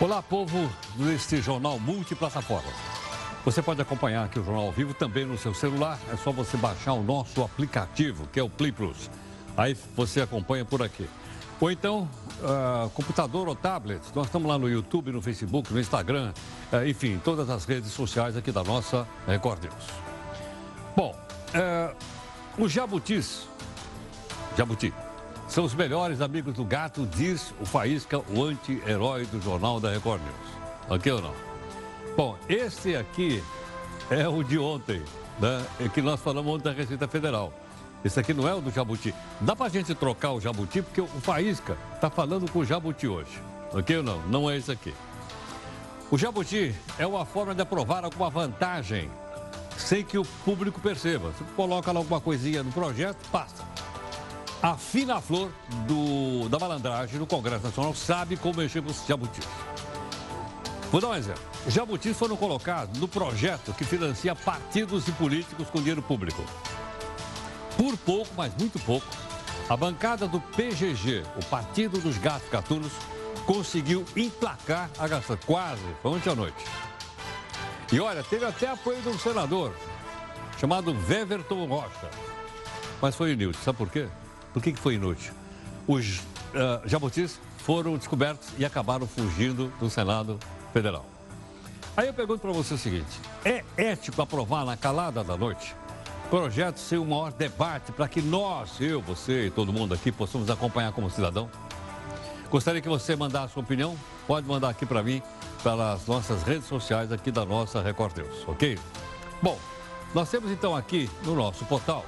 Olá, povo deste jornal multiplataforma. Você pode acompanhar aqui o jornal ao vivo também no seu celular. É só você baixar o nosso aplicativo, que é o Play Plus. Aí você acompanha por aqui. Ou então, uh, computador ou tablet. Nós estamos lá no YouTube, no Facebook, no Instagram, uh, enfim, todas as redes sociais aqui da nossa Record News. Bom, uh, os jabutis, jabuti, são os melhores amigos do gato, diz o Faísca, o anti-herói do Jornal da Record News. Ok ou não? Bom, esse aqui é o de ontem, né? É que nós falamos ontem da Receita Federal. Esse aqui não é o do Jabuti. Dá pra gente trocar o Jabuti, porque o Faísca tá falando com o Jabuti hoje. Ok ou não? Não é esse aqui. O Jabuti é uma forma de aprovar alguma vantagem sem que o público perceba. Você coloca lá alguma coisinha no projeto, passa. A fina flor do, da malandragem no Congresso Nacional sabe como mexer com os jabutis. Vou dar um exemplo. Jabutis foram colocados no projeto que financia partidos e políticos com dinheiro público. Por pouco, mas muito pouco, a bancada do PGG, o Partido dos Gatos Gatunos, conseguiu emplacar a gasta quase, foi ontem à noite. E olha, teve até apoio de um senador, chamado Weverton Rocha. Mas foi inútil, sabe por quê? Por que, que foi inútil? Os uh, jabutis foram descobertos e acabaram fugindo do Senado Federal. Aí eu pergunto para você o seguinte: é ético aprovar na calada da noite projeto sem o maior debate para que nós, eu, você e todo mundo aqui possamos acompanhar como cidadão? Gostaria que você mandasse sua opinião? Pode mandar aqui para mim, pelas nossas redes sociais aqui da nossa Record News, ok? Bom, nós temos então aqui no nosso portal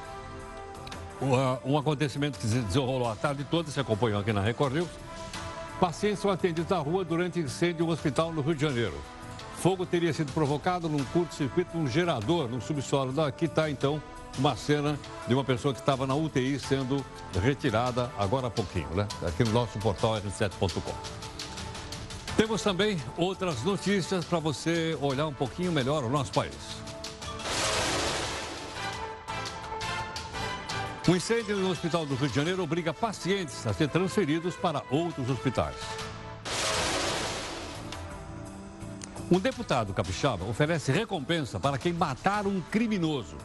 um acontecimento que se desenrolou a tarde toda, se acompanhou aqui na Record News. Pacientes são atendidos na rua durante incêndio em um hospital no Rio de Janeiro. Fogo teria sido provocado num curto-circuito num gerador no subsolo. Aqui está, então, uma cena de uma pessoa que estava na UTI sendo retirada agora há pouquinho, né? Aqui no nosso portal r7.com. Temos também outras notícias para você olhar um pouquinho melhor o nosso país. Um incêndio no Hospital do Rio de Janeiro obriga pacientes a ser transferidos para outros hospitais. Um deputado capixaba oferece recompensa para quem matar um criminoso.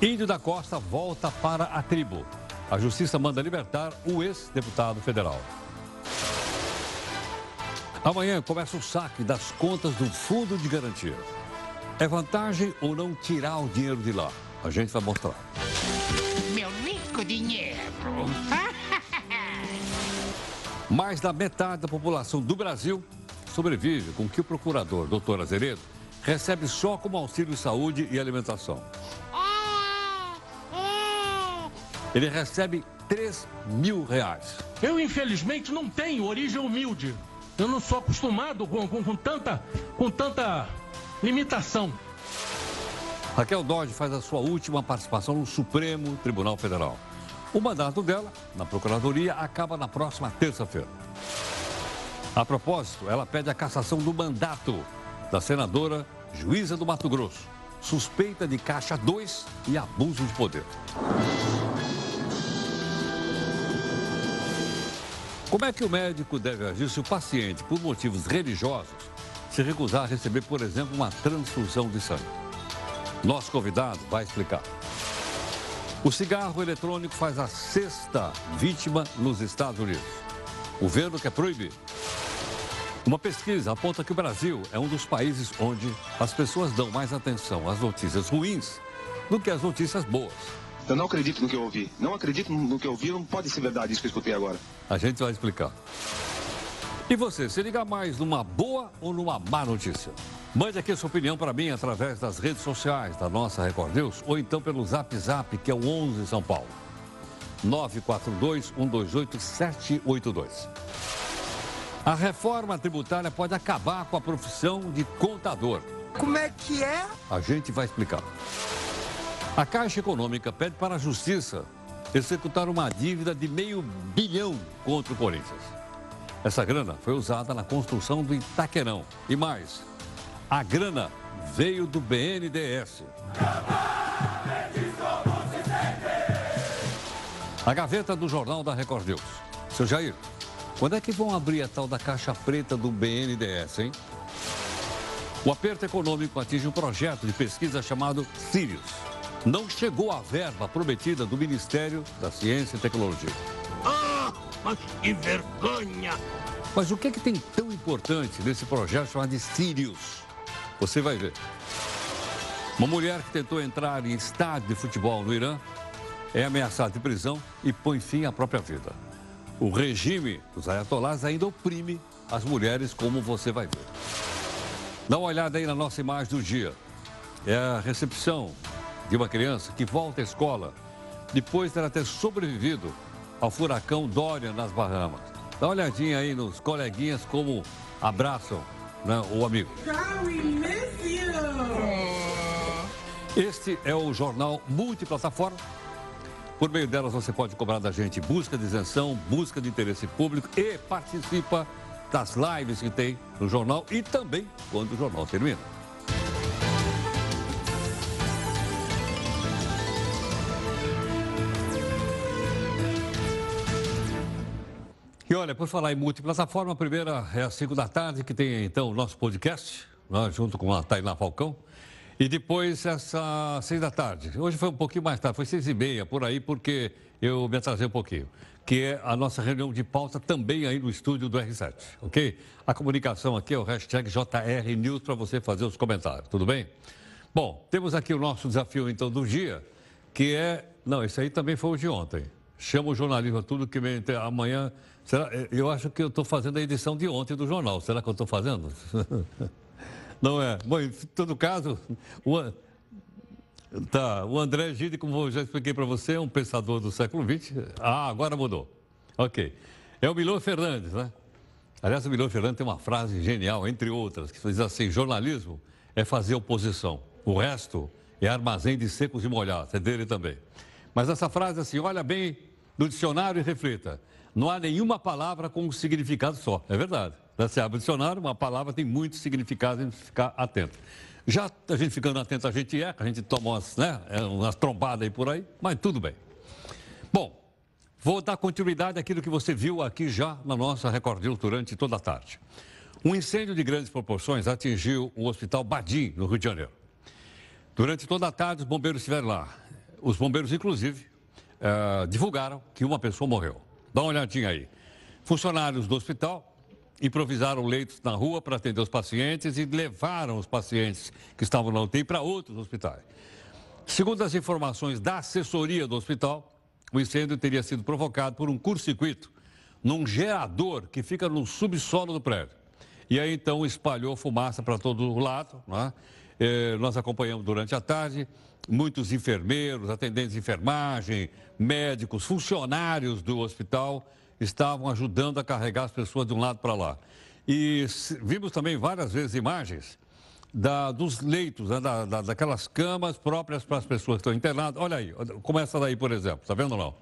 Índio da Costa volta para a tribo. A justiça manda libertar o ex-deputado federal. Amanhã começa o saque das contas do Fundo de Garantia. É vantagem ou não tirar o dinheiro de lá? A gente vai mostrar. Meu rico dinheiro. Mais da metade da população do Brasil sobrevive com que o procurador, doutor Azeredo, recebe só como auxílio saúde e alimentação. Ele recebe 3 mil reais. Eu, infelizmente, não tenho origem humilde. Eu não sou acostumado com, com, com tanta, com tanta limitação. Raquel Dodge faz a sua última participação no Supremo Tribunal Federal. O mandato dela, na Procuradoria, acaba na próxima terça-feira. A propósito, ela pede a cassação do mandato da senadora juíza do Mato Grosso, suspeita de caixa 2 e abuso de poder. Como é que o médico deve agir se o paciente, por motivos religiosos, se recusar a receber, por exemplo, uma transfusão de sangue. Nosso convidado vai explicar. O cigarro eletrônico faz a sexta vítima nos Estados Unidos. O governo quer proibir. Uma pesquisa aponta que o Brasil é um dos países onde as pessoas dão mais atenção às notícias ruins do que às notícias boas. Eu não acredito no que eu ouvi. Não acredito no que eu ouvi. Não pode ser verdade isso que eu escutei agora. A gente vai explicar. E você, se liga mais numa boa ou numa má notícia? Mande aqui sua opinião para mim através das redes sociais da nossa Record News ou então pelo Zap Zap, que é o 11 São Paulo. 942-128-782. A reforma tributária pode acabar com a profissão de contador. Como é que é? A gente vai explicar. A Caixa Econômica pede para a Justiça executar uma dívida de meio bilhão contra o Corinthians. Essa grana foi usada na construção do Itaquerão. E mais, a grana veio do BNDES. A gaveta do Jornal da Record News. Seu Jair, Quando é que vão abrir a tal da caixa preta do BNDES, hein? O aperto econômico atinge um projeto de pesquisa chamado Sirius. Não chegou a verba prometida do Ministério da Ciência e Tecnologia. Ah, mas que vergonha! Mas o que, é que tem tão importante nesse projeto chamado Sirius? Você vai ver. Uma mulher que tentou entrar em estádio de futebol no Irã é ameaçada de prisão e põe fim à própria vida. O regime dos ayatolás ainda oprime as mulheres, como você vai ver. Dá uma olhada aí na nossa imagem do dia. É a recepção de uma criança que volta à escola depois de ela ter sobrevivido ao furacão Dorian nas Bahamas. Dá uma olhadinha aí nos coleguinhas como abraçam né, o amigo. Este é o jornal multiplataforma. Por meio delas você pode cobrar da gente busca de isenção, busca de interesse público e participa das lives que tem no jornal e também quando o jornal termina. Olha, por falar em multiplataforma, a primeira é às 5 da tarde, que tem então o nosso podcast, né, junto com a Tainá Falcão. E depois, essa seis da tarde. Hoje foi um pouquinho mais tarde, foi seis e meia, por aí, porque eu me atrasei um pouquinho que é a nossa reunião de pauta também aí no estúdio do R7, ok? A comunicação aqui é o hashtag JRNews para você fazer os comentários, tudo bem? Bom, temos aqui o nosso desafio então do dia, que é. Não, esse aí também foi o de ontem. Chama o jornalismo tudo que vem amanhã. Será, eu acho que eu estou fazendo a edição de ontem do jornal. Será que eu estou fazendo? Não é? Bom, em todo caso, o, Tá, o André Gide, como eu já expliquei para você, é um pensador do século XX. Ah, agora mudou. Ok. É o Milor Fernandes, né? Aliás, o Milor Fernandes tem uma frase genial, entre outras, que diz assim: jornalismo é fazer oposição. O resto é armazém de secos e molhados. É dele também. Mas essa frase, assim, olha bem no dicionário e reflita. Não há nenhuma palavra com um significado só. É verdade. Você abre o dicionário, uma palavra tem muitos significados, a gente ficar atento. Já a gente ficando atento, a gente é, a gente toma umas, né, é, umas trombadas aí por aí, mas tudo bem. Bom, vou dar continuidade àquilo que você viu aqui já na nossa Record News durante toda a tarde. Um incêndio de grandes proporções atingiu o Hospital Badim, no Rio de Janeiro. Durante toda a tarde, os bombeiros estiveram lá. Os bombeiros, inclusive, uh, divulgaram que uma pessoa morreu. Dá uma olhadinha aí. Funcionários do hospital improvisaram leitos na rua para atender os pacientes e levaram os pacientes que estavam na UTI para outros hospitais. Segundo as informações da assessoria do hospital, o incêndio teria sido provocado por um curto-circuito num gerador que fica no subsolo do prédio. E aí então espalhou fumaça para todo lado. Né? Eh, nós acompanhamos durante a tarde muitos enfermeiros, atendentes de enfermagem, médicos, funcionários do hospital estavam ajudando a carregar as pessoas de um lado para lá. E vimos também várias vezes imagens da, dos leitos, né, da, da, daquelas camas próprias para as pessoas que estão internadas. Olha aí, começa daí, por exemplo, está vendo não?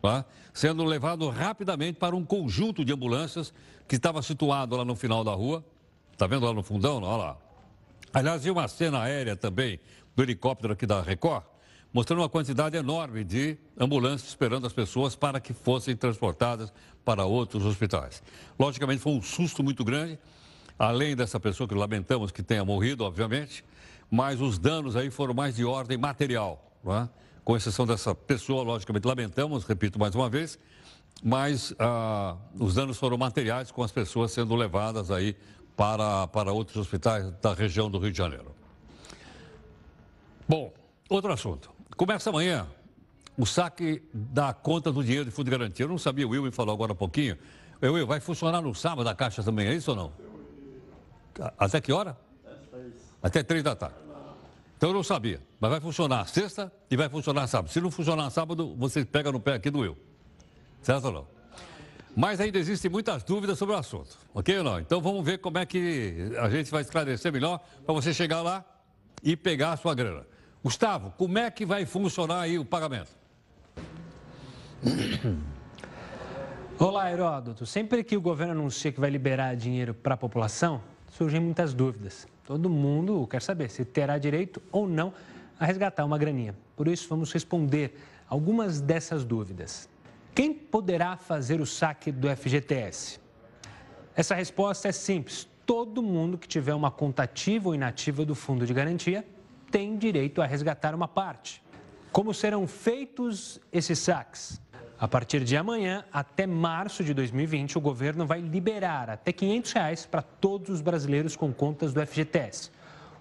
Tá? Sendo levado rapidamente para um conjunto de ambulâncias que estava situado lá no final da rua. Está vendo lá no fundão? Olha lá. Aliás, vi uma cena aérea também do helicóptero aqui da Record mostrando uma quantidade enorme de ambulâncias esperando as pessoas para que fossem transportadas para outros hospitais. Logicamente, foi um susto muito grande, além dessa pessoa que lamentamos que tenha morrido, obviamente, mas os danos aí foram mais de ordem material, é? com exceção dessa pessoa, logicamente, lamentamos, repito mais uma vez, mas ah, os danos foram materiais com as pessoas sendo levadas aí para, para outros hospitais da região do Rio de Janeiro. Bom, outro assunto. Começa amanhã o saque da conta do dinheiro de fundo de garantia. Eu não sabia, o Will me falou agora um pouquinho. Eu, Will, vai funcionar no sábado a Caixa também, é isso ou não? Até que hora? Até três da tarde. Então eu não sabia, mas vai funcionar sexta e vai funcionar sábado. Se não funcionar sábado, você pega no pé aqui do Will. Certo ou não? Mas ainda existem muitas dúvidas sobre o assunto, ok ou não? Então vamos ver como é que a gente vai esclarecer melhor para você chegar lá e pegar a sua grana. Gustavo, como é que vai funcionar aí o pagamento? Olá, Heródoto. Sempre que o governo anuncia que vai liberar dinheiro para a população, surgem muitas dúvidas. Todo mundo quer saber se terá direito ou não a resgatar uma graninha. Por isso, vamos responder algumas dessas dúvidas. Quem poderá fazer o saque do FGTS? Essa resposta é simples. Todo mundo que tiver uma conta ativa ou inativa do fundo de garantia tem direito a resgatar uma parte. Como serão feitos esses saques? A partir de amanhã até março de 2020, o governo vai liberar até 500 reais para todos os brasileiros com contas do FGTS.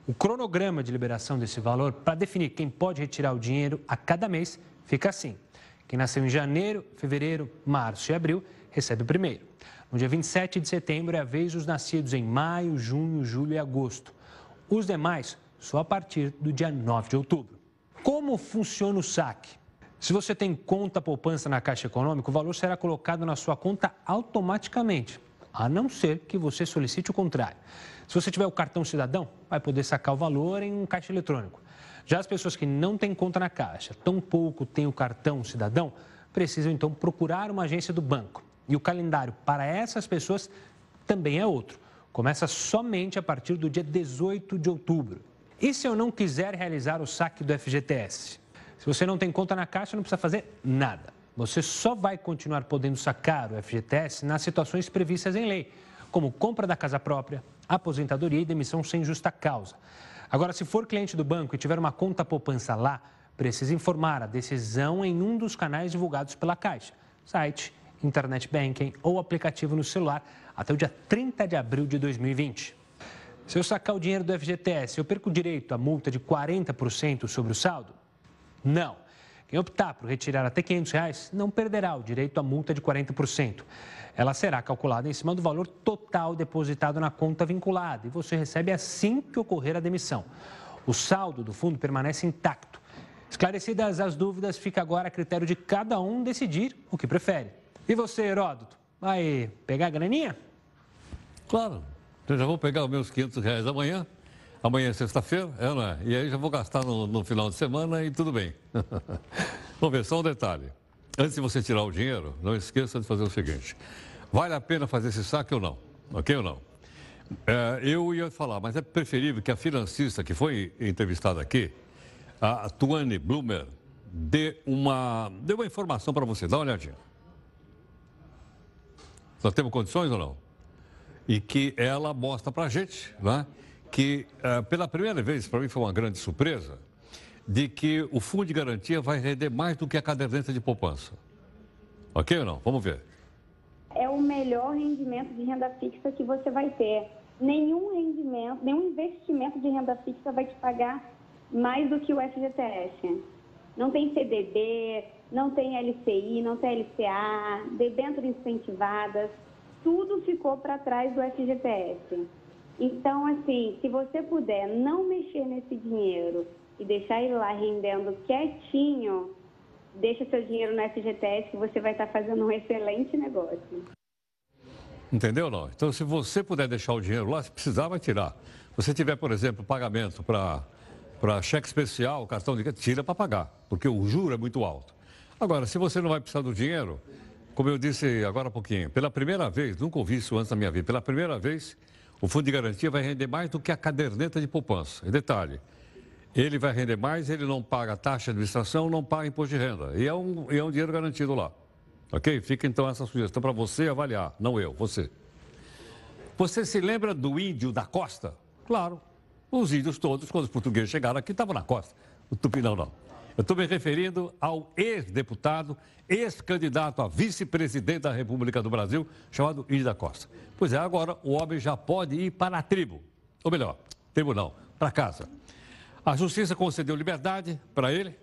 O cronograma de liberação desse valor para definir quem pode retirar o dinheiro a cada mês fica assim. Quem nasceu em janeiro, fevereiro, março e abril recebe o primeiro. No dia 27 de setembro é a vez dos nascidos em maio, junho, julho e agosto. Os demais só a partir do dia 9 de outubro. Como funciona o saque? Se você tem conta poupança na Caixa Econômica, o valor será colocado na sua conta automaticamente, a não ser que você solicite o contrário. Se você tiver o cartão cidadão, vai poder sacar o valor em um caixa eletrônico. Já as pessoas que não têm conta na Caixa, tampouco têm o cartão cidadão, precisam então procurar uma agência do banco. E o calendário para essas pessoas também é outro. Começa somente a partir do dia 18 de outubro. E se eu não quiser realizar o saque do FGTS? Se você não tem conta na Caixa, não precisa fazer nada. Você só vai continuar podendo sacar o FGTS nas situações previstas em lei, como compra da casa própria, aposentadoria e demissão sem justa causa. Agora, se for cliente do banco e tiver uma conta poupança lá, precisa informar a decisão em um dos canais divulgados pela Caixa, site internet banking ou aplicativo no celular até o dia 30 de abril de 2020. Se eu sacar o dinheiro do FGTS, eu perco o direito à multa de 40% sobre o saldo? Não. Quem optar por retirar até 500 reais não perderá o direito à multa de 40%. Ela será calculada em cima do valor total depositado na conta vinculada e você recebe assim que ocorrer a demissão. O saldo do fundo permanece intacto. Esclarecidas as dúvidas, fica agora a critério de cada um decidir o que prefere. E você, Heródoto, vai pegar a graninha? Claro. Eu já vou pegar os meus 500 reais amanhã. Amanhã é sexta-feira, é, não é? E aí já vou gastar no, no final de semana e tudo bem. Vamos ver, só um detalhe. Antes de você tirar o dinheiro, não esqueça de fazer o seguinte. Vale a pena fazer esse saque ou não? Ok ou não? É, eu ia falar, mas é preferível que a financista que foi entrevistada aqui, a Tuane Blumer, dê uma, dê uma informação para você. Dá uma olhadinha. Nós temos condições ou não? E que ela mostra para a gente, né, que uh, pela primeira vez, para mim foi uma grande surpresa, de que o fundo de garantia vai render mais do que a caderneta de poupança. Ok ou não? Vamos ver. É o melhor rendimento de renda fixa que você vai ter. Nenhum rendimento, nenhum investimento de renda fixa vai te pagar mais do que o FGTS. Não tem CDB, não tem LCI, não tem LCA, debêntures incentivadas, tudo ficou para trás do FGTS. Então, assim, se você puder não mexer nesse dinheiro e deixar ele lá rendendo quietinho, deixa seu dinheiro no FGTS que você vai estar fazendo um excelente negócio. Entendeu não? Então, se você puder deixar o dinheiro lá, se precisar, vai tirar. Se você tiver, por exemplo, pagamento para cheque especial, cartão de tira para pagar, porque o juro é muito alto. Agora, se você não vai precisar do dinheiro, como eu disse agora há pouquinho, pela primeira vez, nunca ouvi isso antes da minha vida, pela primeira vez, o fundo de garantia vai render mais do que a caderneta de poupança. E detalhe, ele vai render mais, ele não paga taxa de administração, não paga imposto de renda. E é um, e é um dinheiro garantido lá. Ok? Fica então essa sugestão para você avaliar, não eu, você. Você se lembra do índio da costa? Claro. Os índios todos, quando os portugueses chegaram aqui, estavam na costa. O Tupinão não. Eu estou me referindo ao ex-deputado, ex-candidato a vice-presidente da República do Brasil, chamado Índio da Costa. Pois é, agora o homem já pode ir para a tribo. Ou melhor, tribo não, para casa. A justiça concedeu liberdade para ele.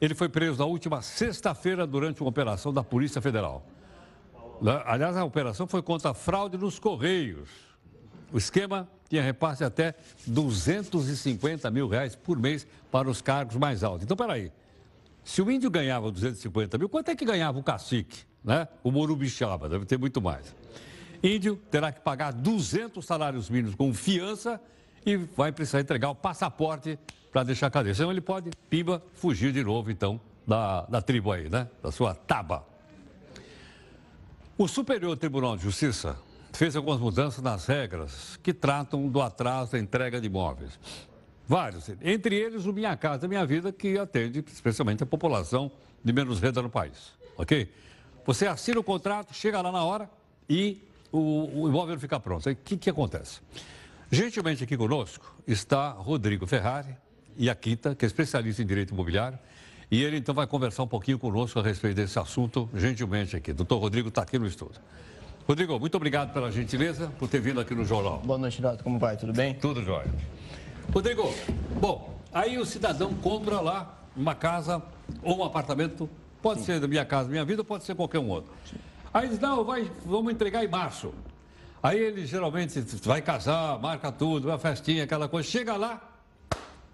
Ele foi preso na última sexta-feira durante uma operação da Polícia Federal. Aliás, a operação foi contra a fraude nos Correios. O esquema tinha repasse até 250 mil reais por mês para os cargos mais altos. Então, peraí. Se o índio ganhava 250 mil, quanto é que ganhava o cacique? Né? O Morubixaba, deve ter muito mais. Índio terá que pagar 200 salários mínimos com fiança e vai precisar entregar o passaporte para deixar a cadeia. Senão ele pode, pimba, fugir de novo, então, da, da tribo aí, né? Da sua taba. O Superior Tribunal de Justiça fez algumas mudanças nas regras que tratam do atraso da entrega de imóveis. Vários, entre eles o Minha Casa Minha Vida, que atende especialmente a população de menos renda no país, ok? Você assina o contrato, chega lá na hora e o, o imóvel ficar pronto. O que, que acontece? Gentilmente aqui conosco está Rodrigo Ferrari e a Quinta, que é especialista em direito imobiliário. E ele então vai conversar um pouquinho conosco a respeito desse assunto, gentilmente aqui. Doutor Rodrigo está aqui no estúdio. Rodrigo, muito obrigado pela gentileza, por ter vindo aqui no jornal. Boa noite, Renato. Como vai? Tudo bem? Tudo jóia. Rodrigo, bom, aí o cidadão compra lá uma casa ou um apartamento, pode Sim. ser da minha casa, minha vida, pode ser qualquer um outro. Aí diz, não, vai, vamos entregar em março. Aí ele geralmente vai casar, marca tudo, uma festinha, aquela coisa. Chega lá,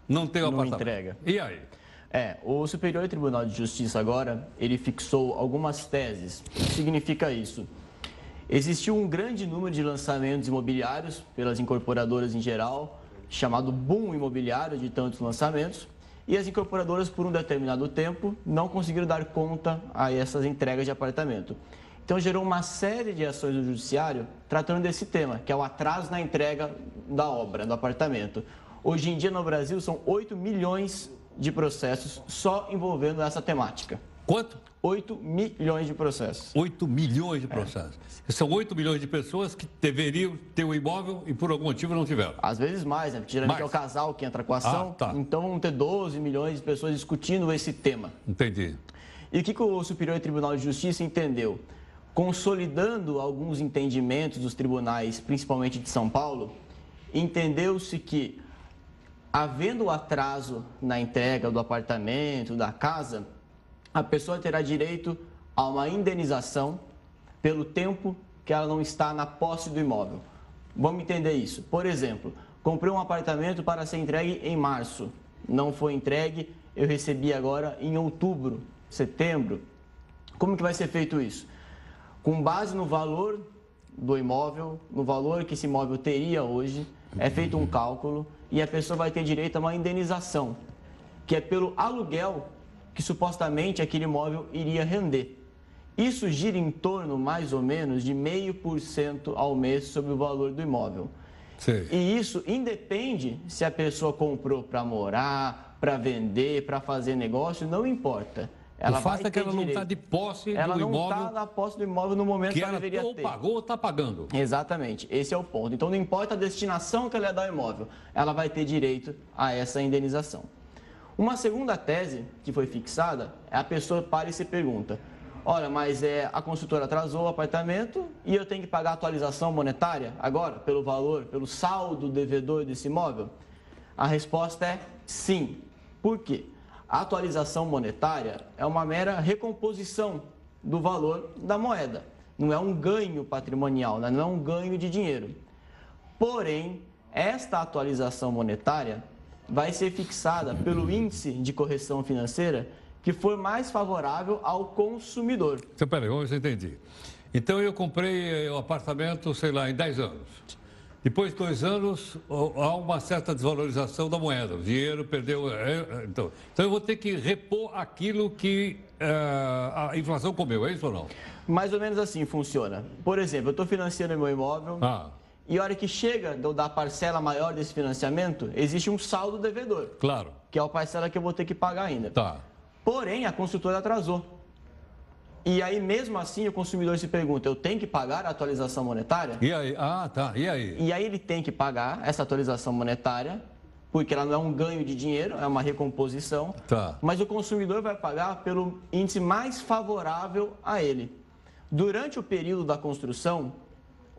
não tem o não apartamento. entrega. E aí? É, o Superior Tribunal de Justiça agora, ele fixou algumas teses. O que significa isso? Existiu um grande número de lançamentos imobiliários pelas incorporadoras em geral, chamado boom imobiliário de tantos lançamentos, e as incorporadoras, por um determinado tempo, não conseguiram dar conta a essas entregas de apartamento. Então gerou uma série de ações no judiciário tratando desse tema, que é o atraso na entrega da obra, do apartamento. Hoje em dia no Brasil são 8 milhões de processos só envolvendo essa temática. Quanto? 8 milhões de processos. 8 milhões de processos. É. São 8 milhões de pessoas que deveriam ter o um imóvel e por algum motivo não tiveram. Às vezes mais, né? Porque geralmente mais. é o casal que entra com a ação. Ah, tá. Então vão ter 12 milhões de pessoas discutindo esse tema. Entendi. E o que, que o Superior Tribunal de Justiça entendeu? Consolidando alguns entendimentos dos tribunais, principalmente de São Paulo, entendeu-se que, havendo atraso na entrega do apartamento, da casa, a pessoa terá direito a uma indenização pelo tempo que ela não está na posse do imóvel. Vamos entender isso. Por exemplo, comprei um apartamento para ser entregue em março. Não foi entregue, eu recebi agora em outubro, setembro. Como que vai ser feito isso? Com base no valor do imóvel, no valor que esse imóvel teria hoje, é feito um cálculo e a pessoa vai ter direito a uma indenização, que é pelo aluguel que supostamente aquele imóvel iria render. Isso gira em torno, mais ou menos, de meio por cento ao mês sobre o valor do imóvel. Sim. E isso independe se a pessoa comprou para morar, para vender, para fazer negócio, não importa. Ela o fato é que ela direito. não está de posse ela do imóvel. Ela não está na posse do imóvel no momento que, que ela, ela deveria ou ter. pagou ou está pagando. Exatamente, esse é o ponto. Então não importa a destinação que ela dar ao imóvel, ela vai ter direito a essa indenização. Uma segunda tese que foi fixada é a pessoa para e se pergunta: olha, mas é, a construtora atrasou o apartamento e eu tenho que pagar atualização monetária agora, pelo valor, pelo saldo devedor desse imóvel? A resposta é sim. Por quê? A atualização monetária é uma mera recomposição do valor da moeda. Não é um ganho patrimonial, né? não é um ganho de dinheiro. Porém, esta atualização monetária vai ser fixada pelo índice de correção financeira que for mais favorável ao consumidor. Então, peraí, vamos ver se eu entendi. Então, eu comprei o apartamento, sei lá, em 10 anos. Depois de dois anos, há uma certa desvalorização da moeda. O dinheiro perdeu. É, é, então, então eu vou ter que repor aquilo que uh, a inflação comeu, é isso ou não? Mais ou menos assim funciona. Por exemplo, eu estou financiando meu imóvel. Ah. E a hora que chega da parcela maior desse financiamento, existe um saldo devedor. Claro. Que é a parcela que eu vou ter que pagar ainda. Tá. Porém, a construtora atrasou. E aí, mesmo assim, o consumidor se pergunta: eu tenho que pagar a atualização monetária? E aí? Ah, tá. E aí? E aí ele tem que pagar essa atualização monetária, porque ela não é um ganho de dinheiro, é uma recomposição. Tá. Mas o consumidor vai pagar pelo índice mais favorável a ele. Durante o período da construção,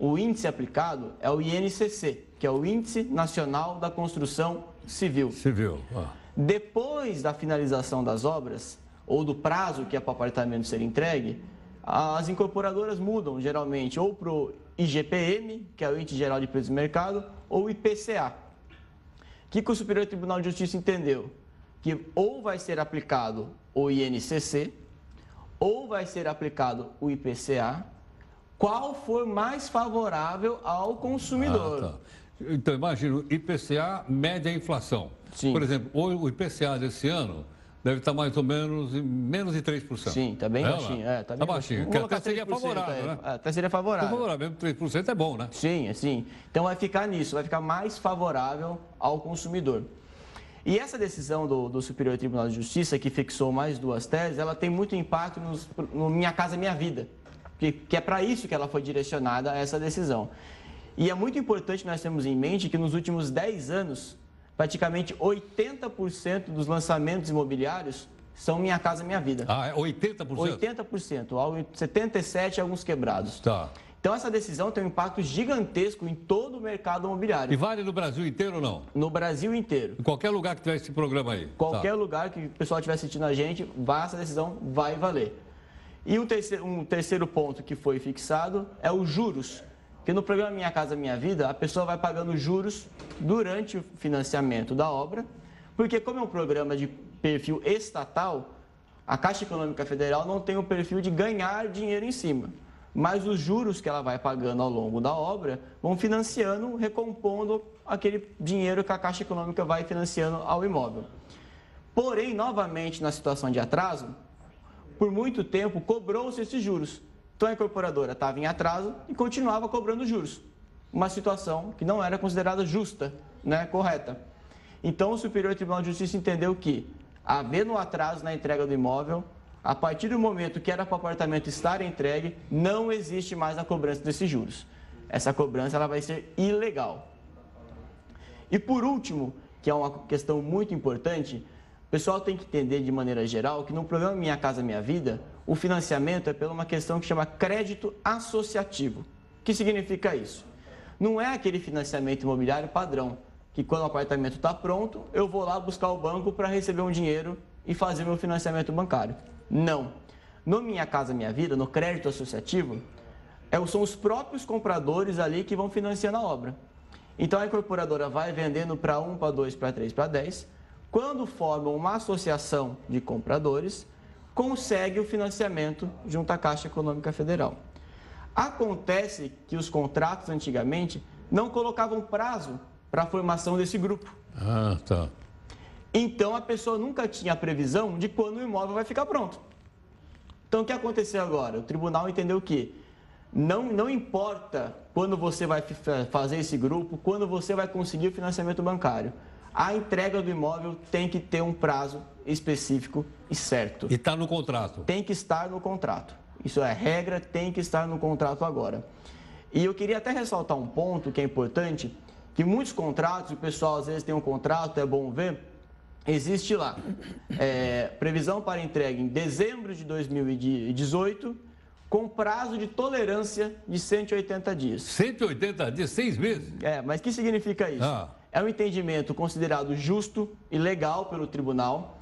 o índice aplicado é o INCC, que é o Índice Nacional da Construção Civil. Civil. Ah. Depois da finalização das obras, ou do prazo que é para o apartamento ser entregue, as incorporadoras mudam geralmente ou para o IGPM, que é o Índice Geral de Preços do Mercado, ou IPCA. O que, que o Superior Tribunal de Justiça entendeu? Que ou vai ser aplicado o INCC, ou vai ser aplicado o IPCA, qual for mais favorável ao consumidor. Ah, tá. Então, imagina, IPCA mede a inflação. Sim. Por exemplo, o IPCA desse ano deve estar mais ou menos menos de 3%. Sim, está bem é, baixinho. É, tá bem tá baixinho, que até seria favorável, é, né? Até seria favorável. favorável, mesmo 3% é bom, né? Sim, é sim. Então vai ficar nisso, vai ficar mais favorável ao consumidor. E essa decisão do, do Superior Tribunal de Justiça, que fixou mais duas teses, ela tem muito impacto nos, no Minha Casa Minha Vida, que, que é para isso que ela foi direcionada a essa decisão. E é muito importante nós termos em mente que nos últimos 10 anos, praticamente 80% dos lançamentos imobiliários são Minha Casa Minha Vida. Ah, é 80%? 80%, 77% alguns quebrados. Tá. Então essa decisão tem um impacto gigantesco em todo o mercado imobiliário. E vale no Brasil inteiro ou não? No Brasil inteiro. Em qualquer lugar que tiver esse programa aí. Qualquer tá. lugar que o pessoal estiver assistindo a gente, vai, essa decisão vai valer. E um terceiro, um terceiro ponto que foi fixado é os juros. Que no programa Minha Casa Minha Vida, a pessoa vai pagando juros durante o financiamento da obra, porque como é um programa de perfil estatal, a Caixa Econômica Federal não tem o perfil de ganhar dinheiro em cima. Mas os juros que ela vai pagando ao longo da obra vão financiando, recompondo aquele dinheiro que a Caixa Econômica vai financiando ao imóvel. Porém, novamente, na situação de atraso, por muito tempo cobrou-se esses juros. Então a incorporadora estava em atraso e continuava cobrando juros. Uma situação que não era considerada justa, né, correta. Então o Superior Tribunal de Justiça entendeu que havendo atraso na entrega do imóvel, a partir do momento que era para o apartamento estar entregue, não existe mais a cobrança desses juros. Essa cobrança ela vai ser ilegal. E por último, que é uma questão muito importante, pessoal tem que entender de maneira geral que no programa Minha Casa Minha Vida, o financiamento é pela uma questão que chama crédito associativo. O que significa isso? Não é aquele financiamento imobiliário padrão, que quando o apartamento está pronto, eu vou lá buscar o banco para receber um dinheiro e fazer meu financiamento bancário. Não. No Minha Casa Minha Vida, no crédito associativo, é são os próprios compradores ali que vão financiando a obra. Então a incorporadora vai vendendo para 1, para 2, para 3, para 10. Quando formam uma associação de compradores, consegue o financiamento junto à Caixa Econômica Federal. Acontece que os contratos antigamente não colocavam prazo para a formação desse grupo. Ah, tá. Então a pessoa nunca tinha a previsão de quando o imóvel vai ficar pronto. Então o que aconteceu agora? O tribunal entendeu que não, não importa quando você vai fazer esse grupo, quando você vai conseguir o financiamento bancário. A entrega do imóvel tem que ter um prazo específico e certo. E está no contrato? Tem que estar no contrato. Isso é regra, tem que estar no contrato agora. E eu queria até ressaltar um ponto que é importante, que muitos contratos, o pessoal às vezes tem um contrato, é bom ver, existe lá. É, previsão para entrega em dezembro de 2018, com prazo de tolerância de 180 dias. 180 dias, seis meses? É, mas o que significa isso? Ah. É um entendimento considerado justo e legal pelo tribunal,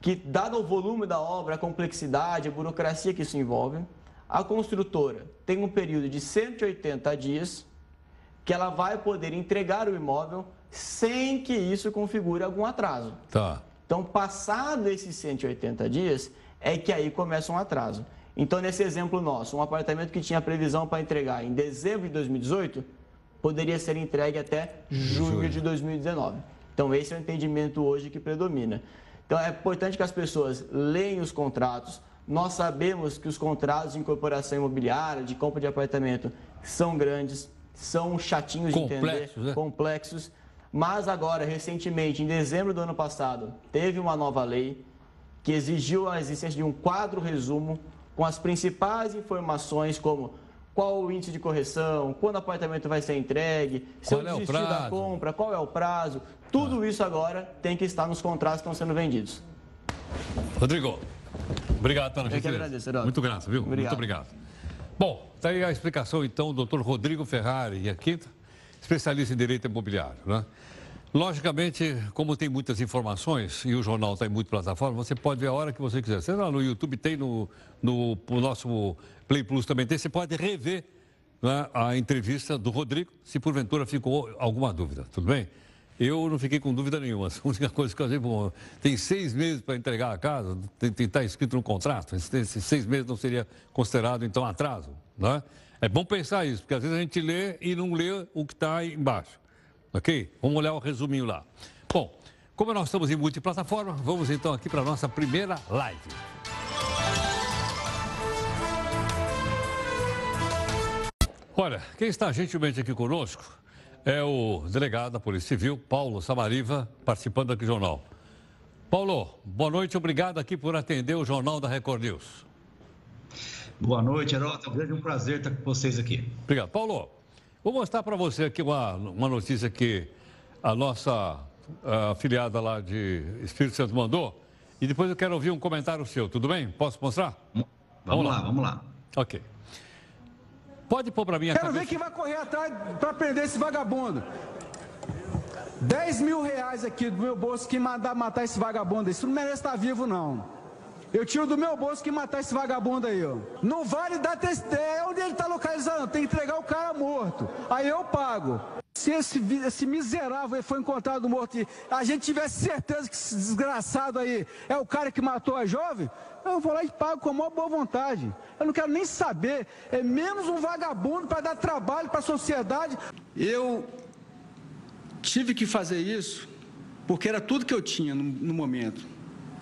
que, dado o volume da obra, a complexidade, a burocracia que isso envolve, a construtora tem um período de 180 dias que ela vai poder entregar o imóvel sem que isso configure algum atraso. Tá. Então, passado esses 180 dias, é que aí começa um atraso. Então, nesse exemplo nosso, um apartamento que tinha previsão para entregar em dezembro de 2018, poderia ser entregue até junho de 2019. Então, esse é o entendimento hoje que predomina. Então, é importante que as pessoas leiam os contratos. Nós sabemos que os contratos de incorporação imobiliária, de compra de apartamento, são grandes, são chatinhos de complexos, entender, né? complexos. Mas agora, recentemente, em dezembro do ano passado, teve uma nova lei que exigiu a existência de um quadro resumo com as principais informações como qual o índice de correção, quando o apartamento vai ser entregue, se Qual eu é o desistir da prazo? compra, qual é o prazo. Tudo isso agora tem que estar nos contratos que estão sendo vendidos. Rodrigo, obrigado pela que gentileza. agradeço, Heródoto. Muito grato, viu? Obrigado. Muito obrigado. Bom, está aí a explicação, então, do doutor Rodrigo Ferrari, aqui, especialista em direito imobiliário, né? Logicamente, como tem muitas informações e o jornal está em muitas plataformas, você pode ver a hora que você quiser. Você lá no YouTube tem, no, no, no nosso Play Plus também tem, você pode rever né, a entrevista do Rodrigo, se porventura ficou alguma dúvida, tudo bem? Eu não fiquei com dúvida nenhuma. A única coisa que eu sei, bom, tem seis meses para entregar a casa, tem que estar escrito no contrato. Esses seis meses não seria considerado, então, atraso. Né? É bom pensar isso, porque às vezes a gente lê e não lê o que está embaixo. Ok? Vamos olhar o resuminho lá. Bom, como nós estamos em multiplataforma, vamos então aqui para a nossa primeira live. Olha, quem está gentilmente aqui conosco é o delegado da Polícia Civil, Paulo Samariva, participando aqui do jornal. Paulo, boa noite, obrigado aqui por atender o Jornal da Record News. Boa noite, Heródoto. É um prazer estar com vocês aqui. Obrigado. Paulo, vou mostrar para você aqui uma, uma notícia que a nossa afiliada lá de Espírito Santo mandou. E depois eu quero ouvir um comentário seu, tudo bem? Posso mostrar? Vamos, vamos lá, lá, vamos lá. Ok. Pode pôr para mim a Quero cabeça... ver quem vai correr atrás para prender esse vagabundo. 10 mil reais aqui do meu bolso que mandar matar esse vagabundo. Isso não merece estar vivo, não. Eu tiro do meu bolso que matar esse vagabundo aí, ó. Não vale dar testemunho. É onde ele está localizando. Tem que entregar o cara morto. Aí eu pago. Se esse, esse miserável foi encontrado morto e a gente tivesse certeza que esse desgraçado aí é o cara que matou a jovem, eu vou lá e pago com a maior boa vontade. Eu não quero nem saber. É menos um vagabundo para dar trabalho para a sociedade. Eu tive que fazer isso porque era tudo que eu tinha no, no momento.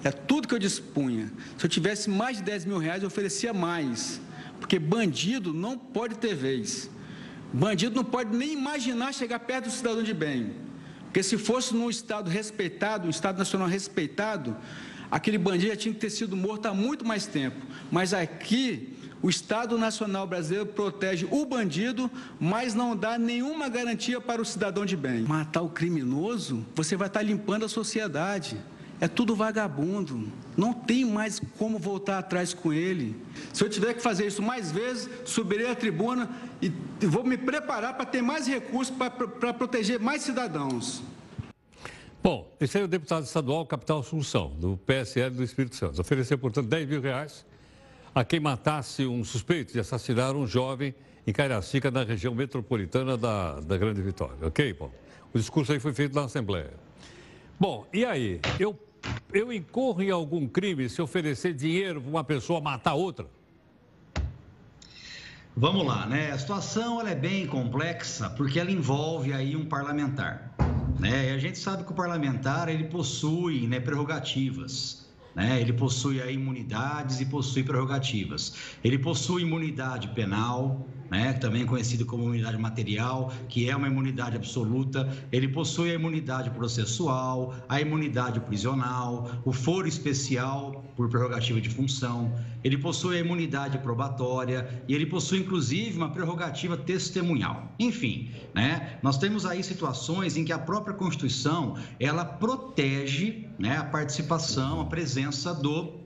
É tudo que eu dispunha. Se eu tivesse mais de 10 mil reais, eu oferecia mais. Porque bandido não pode ter vez. Bandido não pode nem imaginar chegar perto do cidadão de bem. Porque se fosse num Estado respeitado, um Estado nacional respeitado, aquele bandido já tinha que ter sido morto há muito mais tempo. Mas aqui, o Estado Nacional Brasileiro protege o bandido, mas não dá nenhuma garantia para o cidadão de bem. Matar o criminoso, você vai estar limpando a sociedade. É tudo vagabundo. Não tem mais como voltar atrás com ele. Se eu tiver que fazer isso mais vezes, subirei à tribuna e vou me preparar para ter mais recursos para proteger mais cidadãos. Bom, esse é o deputado estadual Capital Assunção, do PSL do Espírito Santo. Ofereceu, portanto, 10 mil reais a quem matasse um suspeito de assassinar um jovem em Cariacica, na região metropolitana da, da Grande Vitória. Ok, Paulo? O discurso aí foi feito na Assembleia. Bom, e aí? Eu eu incorro em algum crime se oferecer dinheiro para uma pessoa matar outra? Vamos lá, né? A situação ela é bem complexa porque ela envolve aí um parlamentar, né? E a gente sabe que o parlamentar ele possui né, prerrogativas, né? Ele possui aí imunidades e possui prerrogativas. Ele possui imunidade penal, né, também conhecido como imunidade material, que é uma imunidade absoluta. Ele possui a imunidade processual, a imunidade prisional, o foro especial por prerrogativa de função. Ele possui a imunidade probatória e ele possui inclusive uma prerrogativa testemunhal. Enfim, né, nós temos aí situações em que a própria Constituição ela protege né, a participação, a presença do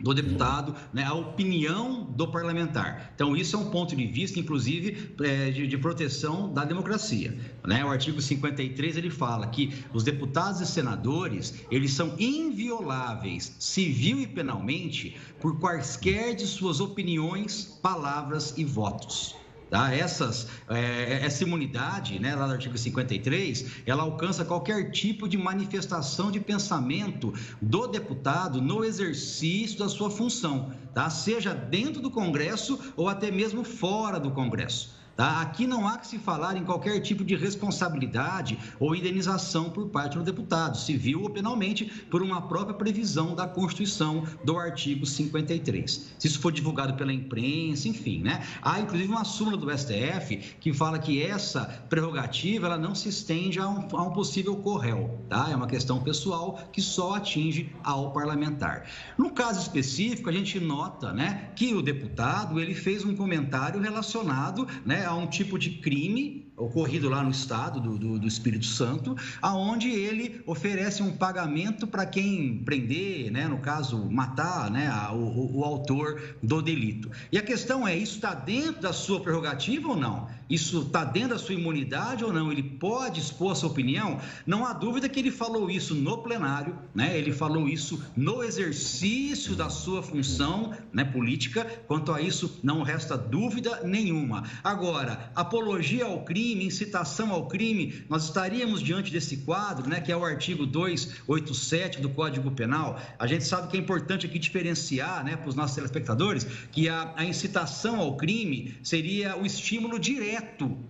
do deputado, né, a opinião do parlamentar. Então, isso é um ponto de vista, inclusive, é, de, de, proteção da democracia. Né? O artigo 53, ele fala que os deputados e senadores, eles são invioláveis, civil e penalmente, por quaisquer de suas opiniões, palavras e votos. Tá? Essas, é, essa imunidade, né, lá no artigo 53, ela alcança qualquer tipo de manifestação de pensamento do deputado no exercício da sua função, tá? seja dentro do Congresso ou até mesmo fora do Congresso. Tá? Aqui não há que se falar em qualquer tipo de responsabilidade ou indenização por parte do deputado, civil ou penalmente, por uma própria previsão da Constituição do artigo 53. Se isso for divulgado pela imprensa, enfim, né? Há inclusive uma súmula do STF que fala que essa prerrogativa ela não se estende a um, a um possível corréu, tá? É uma questão pessoal que só atinge ao parlamentar. No caso específico, a gente nota, né, que o deputado ele fez um comentário relacionado, né, a um tipo de crime ocorrido lá no estado do, do, do Espírito Santo, aonde ele oferece um pagamento para quem prender, né, no caso matar, né, a, o, o, autor do delito. E a questão é, isso está dentro da sua prerrogativa ou não? Isso está dentro da sua imunidade ou não? Ele pode expor a sua opinião? Não há dúvida que ele falou isso no plenário, né? Ele falou isso no exercício da sua função, né, política. Quanto a isso, não resta dúvida nenhuma. Agora, apologia ao crime incitação ao crime, nós estaríamos diante desse quadro, né, que é o artigo 287 do Código Penal. A gente sabe que é importante aqui diferenciar, né, para os nossos telespectadores, que a, a incitação ao crime seria o estímulo direto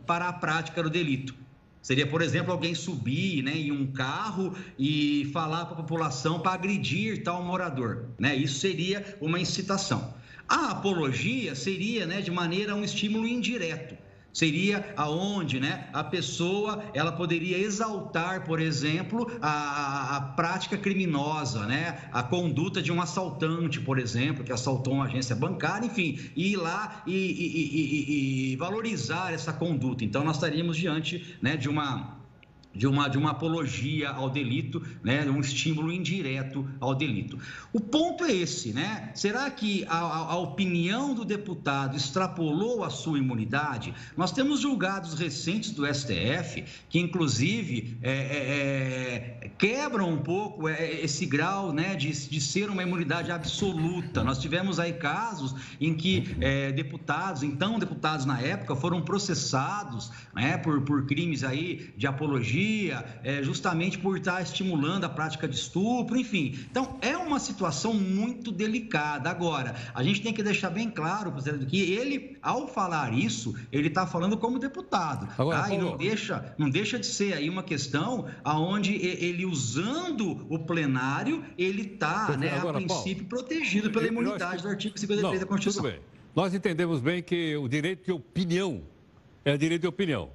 para a prática do delito. Seria, por exemplo, alguém subir né, em um carro e falar para a população para agredir tal morador. Né? Isso seria uma incitação. A apologia seria, né, de maneira um estímulo indireto Seria aonde, né, a pessoa ela poderia exaltar, por exemplo, a, a, prática criminosa, né, a conduta de um assaltante, por exemplo, que assaltou uma agência bancária, enfim, ir lá e, e, e, e valorizar essa conduta. Então, nós estaríamos diante, né, de uma de uma, de uma apologia ao delito, né, um estímulo indireto ao delito. O ponto é esse, né? Será que a, a, opinião do deputado extrapolou a sua imunidade? Nós temos julgados recentes do STF que, inclusive, é, é, é, quebram um pouco é, esse grau né, de, de ser uma imunidade absoluta. Nós tivemos aí casos em que é, deputados, então deputados na época, foram processados né, por, por crimes aí de apologia dia, é, justamente por estar estimulando a prática de estupro, enfim. Então, é uma situação muito delicada. Agora, a gente tem que deixar bem claro, que ele, ao falar isso, ele está falando como deputado. Agora, tá? E não deixa, não deixa de ser aí uma questão aonde ele, usando o plenário, ele está, né, a princípio, Paulo, protegido pela imunidade nós... do artigo 53 não, da Constituição. Nós entendemos bem que o direito de opinião é direito de opinião.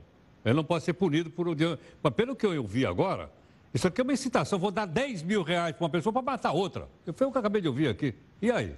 Ele não pode ser punido por um. Mas pelo que eu ouvi agora, isso aqui é uma incitação. Vou dar 10 mil reais para uma pessoa para matar outra. Foi o que eu acabei de ouvir aqui. E aí?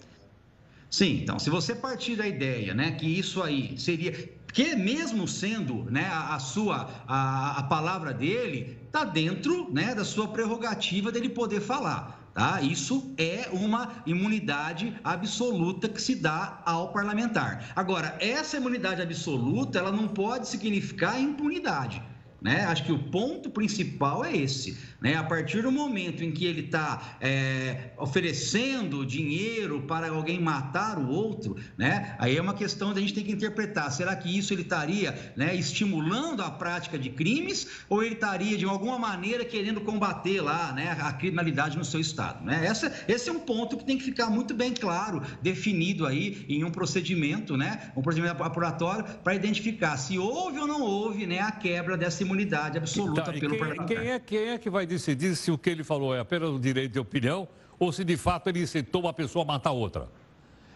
Sim, então, se você partir da ideia, né, que isso aí seria que mesmo sendo né, a, a sua a, a, palavra dele está dentro né, da sua prerrogativa dele poder falar. Tá? Isso é uma imunidade absoluta que se dá ao parlamentar. Agora, essa imunidade absoluta, ela não pode significar impunidade. Né? Acho que o ponto principal é esse. Né? A partir do momento em que ele está é, oferecendo dinheiro para alguém matar o outro, né? aí é uma questão da gente ter que interpretar. Será que isso ele estaria né, estimulando a prática de crimes ou ele estaria, de alguma maneira, querendo combater lá né, a criminalidade no seu estado? Né? Essa, esse é um ponto que tem que ficar muito bem claro, definido aí em um procedimento, né, um procedimento apuratório, para identificar se houve ou não houve né, a quebra dessa imunidade absoluta tá, pelo quem, parlamentar. Quem é, quem é que vai decidir se o que ele falou é apenas o direito de opinião ou se de fato ele incitou uma pessoa a matar outra?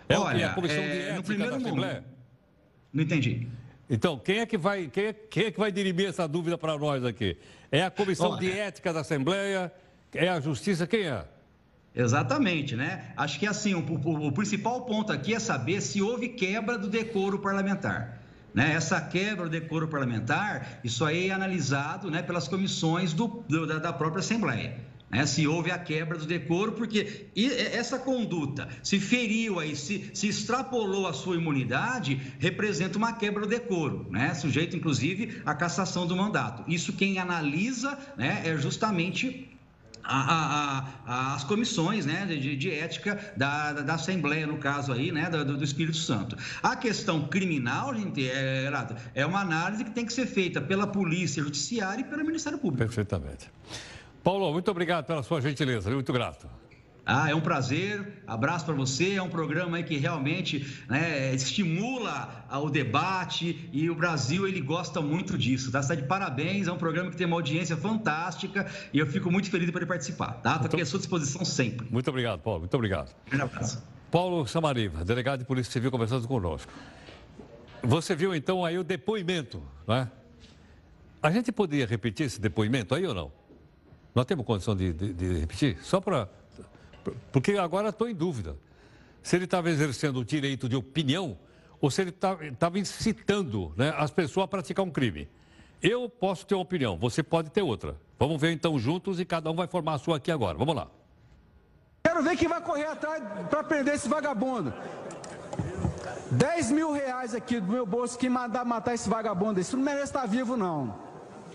É Olha, o que? A comissão é, de ética da Assembleia? Momento, não entendi. Então, quem é que vai, quem é, quem é que vai dirimir essa dúvida para nós aqui? É a comissão Olha, de ética da Assembleia? É a justiça? Quem é? Exatamente, né? Acho que assim, o, o, o principal ponto aqui é saber se houve quebra do decoro parlamentar. Né? Essa quebra do decoro parlamentar, isso aí é analisado né, pelas comissões do, do, da própria Assembleia. Né? Se houve a quebra do decoro, porque essa conduta se feriu aí, se, se extrapolou a sua imunidade, representa uma quebra do decoro, né? sujeito inclusive à cassação do mandato. Isso quem analisa né, é justamente a, a, as comissões né, de, de ética da, da, da, Assembleia, no caso aí, né, do, do, Espírito Santo. A questão criminal, gente, é, é uma análise que tem que ser feita pela Polícia Judiciária e pelo Ministério Público. Perfeitamente. Paulo, muito obrigado pela sua gentileza, muito grato. Ah, é um prazer, abraço para você. É um programa aí que realmente né, estimula o debate e o Brasil ele gosta muito disso. Tá? Está de parabéns, é um programa que tem uma audiência fantástica e eu fico muito feliz de poder participar. Tá? Estou aqui à sua disposição sempre. Muito obrigado, Paulo. Muito obrigado. Um abraço. Paulo Samariva, delegado de Polícia Civil, conversando conosco. Você viu então aí o depoimento, não é? A gente poderia repetir esse depoimento aí ou não? Nós temos condição de, de, de repetir? Só para porque agora estou em dúvida. Se ele estava exercendo o direito de opinião ou se ele estava incitando né, as pessoas a praticar um crime. Eu posso ter uma opinião, você pode ter outra. Vamos ver então juntos e cada um vai formar a sua aqui agora. Vamos lá. Quero ver quem vai correr atrás para prender esse vagabundo. 10 mil reais aqui do meu bolso, quem mandar matar esse vagabundo. Isso não merece estar vivo, não.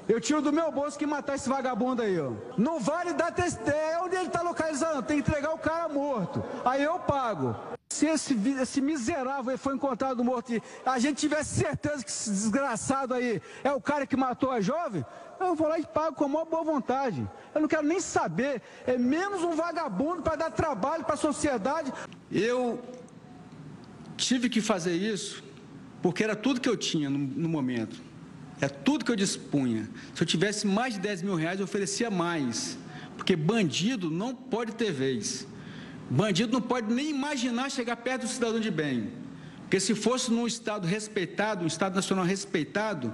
Eu tiro do meu bolso que matar esse vagabundo aí, ó. Não vale dar testemunha. É onde ele está localizando. Tem que entregar o cara morto. Aí eu pago. Se esse, esse miserável foi encontrado morto e a gente tivesse certeza que esse desgraçado aí é o cara que matou a jovem, eu vou lá e pago com a maior boa vontade. Eu não quero nem saber. É menos um vagabundo para dar trabalho para a sociedade. Eu tive que fazer isso porque era tudo que eu tinha no, no momento. É tudo que eu dispunha. Se eu tivesse mais de 10 mil reais, eu oferecia mais. Porque bandido não pode ter vez. Bandido não pode nem imaginar chegar perto do cidadão de bem. Porque se fosse num Estado respeitado, um Estado nacional respeitado,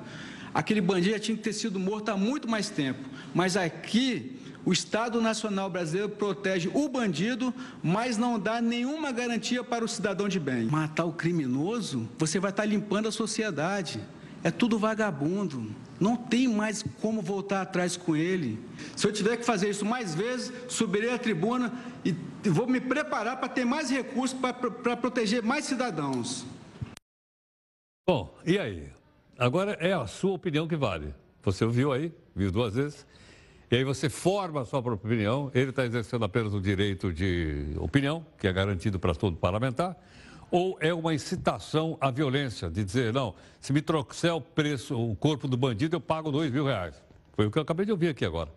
aquele bandido já tinha que ter sido morto há muito mais tempo. Mas aqui, o Estado Nacional Brasileiro protege o bandido, mas não dá nenhuma garantia para o cidadão de bem. Matar o criminoso, você vai estar limpando a sociedade. É tudo vagabundo. Não tem mais como voltar atrás com ele. Se eu tiver que fazer isso mais vezes, subirei à tribuna e vou me preparar para ter mais recursos para proteger mais cidadãos. Bom, e aí? Agora é a sua opinião que vale. Você ouviu aí, viu duas vezes. E aí você forma a sua própria opinião. Ele está exercendo apenas o direito de opinião, que é garantido para todo parlamentar ou é uma incitação à violência, de dizer, não, se me trouxer o preço, o corpo do bandido, eu pago dois mil reais. Foi o que eu acabei de ouvir aqui agora.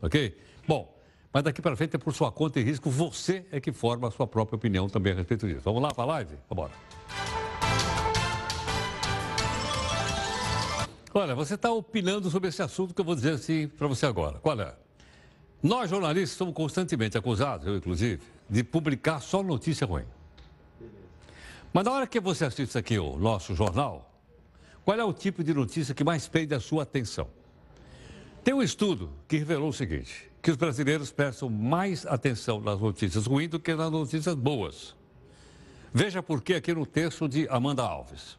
Ok? Bom, mas daqui para frente é por sua conta e risco, você é que forma a sua própria opinião também a respeito disso. Vamos lá para a live? Vamos embora. Olha, você está opinando sobre esse assunto que eu vou dizer assim para você agora. Qual é? Nós, jornalistas, somos constantemente acusados, eu inclusive, de publicar só notícia ruim. Mas na hora que você assiste aqui o nosso jornal, qual é o tipo de notícia que mais prende a sua atenção? Tem um estudo que revelou o seguinte: que os brasileiros prestam mais atenção nas notícias ruins do que nas notícias boas. Veja por que aqui no texto de Amanda Alves.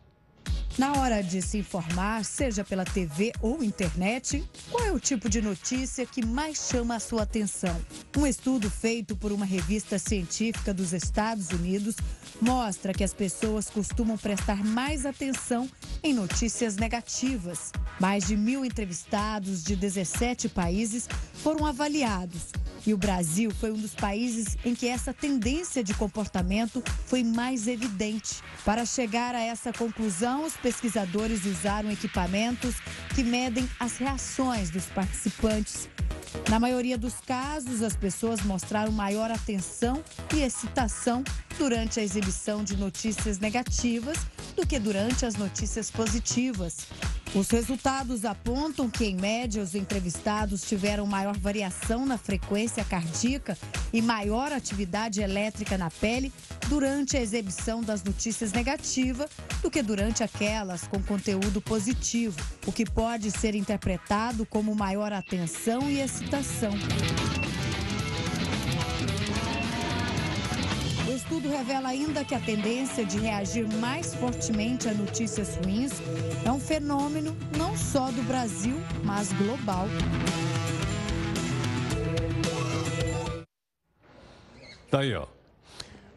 Na hora de se informar, seja pela TV ou internet, qual é o tipo de notícia que mais chama a sua atenção? Um estudo feito por uma revista científica dos Estados Unidos mostra que as pessoas costumam prestar mais atenção em notícias negativas. Mais de mil entrevistados de 17 países foram avaliados. E o Brasil foi um dos países em que essa tendência de comportamento foi mais evidente. Para chegar a essa conclusão, os pesquisadores usaram equipamentos que medem as reações dos participantes. Na maioria dos casos, as pessoas mostraram maior atenção e excitação durante a exibição de notícias negativas do que durante as notícias positivas. Os resultados apontam que, em média, os entrevistados tiveram maior variação na frequência cardíaca e maior atividade elétrica na pele durante a exibição das notícias negativas do que durante aquelas com conteúdo positivo, o que pode ser interpretado como maior atenção e excitação. Estudo revela ainda que a tendência de reagir mais fortemente a notícias ruins é um fenômeno não só do Brasil, mas global. Tá aí, ó.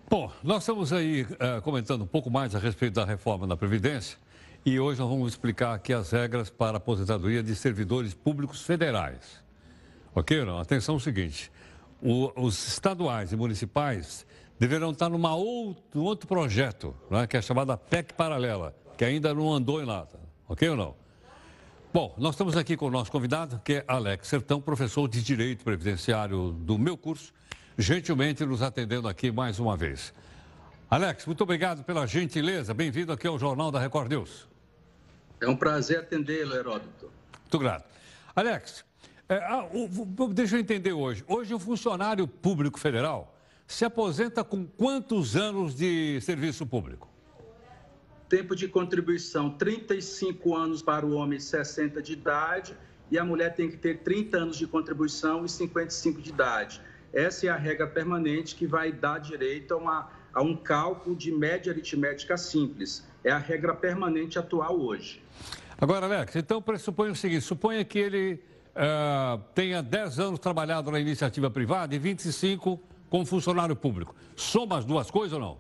Bom, nós estamos aí uh, comentando um pouco mais a respeito da reforma da Previdência e hoje nós vamos explicar aqui as regras para a aposentadoria de servidores públicos federais. Ok, não? Atenção o seguinte, o, os estaduais e municipais deverão estar num outro, outro projeto, né, que é chamada PEC Paralela, que ainda não andou em nada. Ok ou não? Bom, nós estamos aqui com o nosso convidado, que é Alex Sertão, professor de Direito Previdenciário do meu curso, gentilmente nos atendendo aqui mais uma vez. Alex, muito obrigado pela gentileza. Bem-vindo aqui ao Jornal da Record News. É um prazer atendê-lo, Heródoto. Muito grato. Alex, é, ah, o, deixa eu entender hoje. Hoje, o funcionário público federal se aposenta com quantos anos de serviço público? Tempo de contribuição: 35 anos para o homem, 60 de idade, e a mulher tem que ter 30 anos de contribuição e 55 de idade. Essa é a regra permanente que vai dar direito a, uma, a um cálculo de média aritmética simples. É a regra permanente atual hoje. Agora, Alex, então pressupõe o seguinte: suponha que ele uh, tenha 10 anos trabalhado na iniciativa privada e 25 como funcionário público. Soma as duas coisas ou não?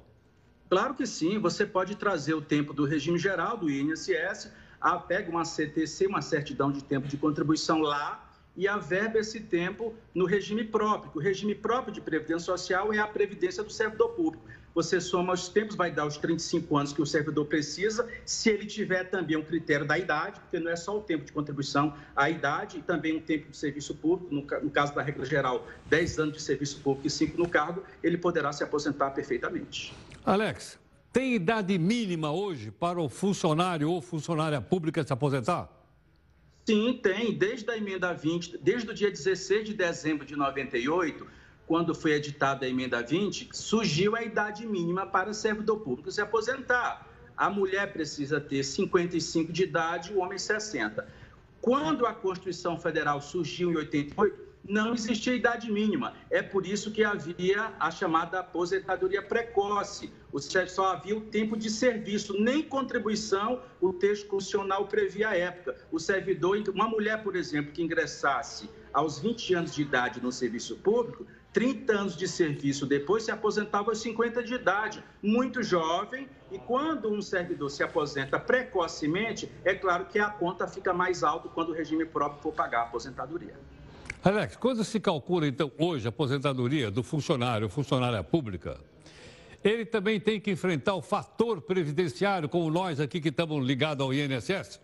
Claro que sim. Você pode trazer o tempo do regime geral, do INSS, a, pega uma CTC, uma certidão de tempo de contribuição lá e averba esse tempo no regime próprio. O regime próprio de Previdência Social é a Previdência do servidor público. Você soma os tempos, vai dar os 35 anos que o servidor precisa, se ele tiver também um critério da idade, porque não é só o tempo de contribuição, a idade e também um tempo de serviço público, no, caso da regra geral, 10 anos de serviço público e 5 no cargo, ele poderá se aposentar perfeitamente. Alex, tem idade mínima hoje para o funcionário ou funcionária pública se aposentar? Sim, tem. Desde a emenda 20, desde o dia 16 de dezembro de 98, quando foi editada a emenda 20, surgiu a idade mínima para servidor público se aposentar. a mulher precisa ter 55 de idade o homem 60. Quando a Constituição Federal surgiu em 88, não existia idade mínima. É por isso que havia a chamada aposentadoria precoce. Seja, só havia o tempo de serviço, nem contribuição o texto constitucional previa à época. O servidor, uma mulher, por exemplo, que ingressasse aos 20 anos de idade no serviço público, 30 anos de serviço depois se aposentava aos 50 de idade, muito jovem, e quando um servidor se aposenta precocemente, é claro que a conta fica mais alta quando o regime próprio for pagar a aposentadoria. Alex, quando se calcula, então, hoje a aposentadoria do funcionário, funcionária pública, ele também tem que enfrentar o fator previdenciário, como nós aqui que estamos ligados ao INSS?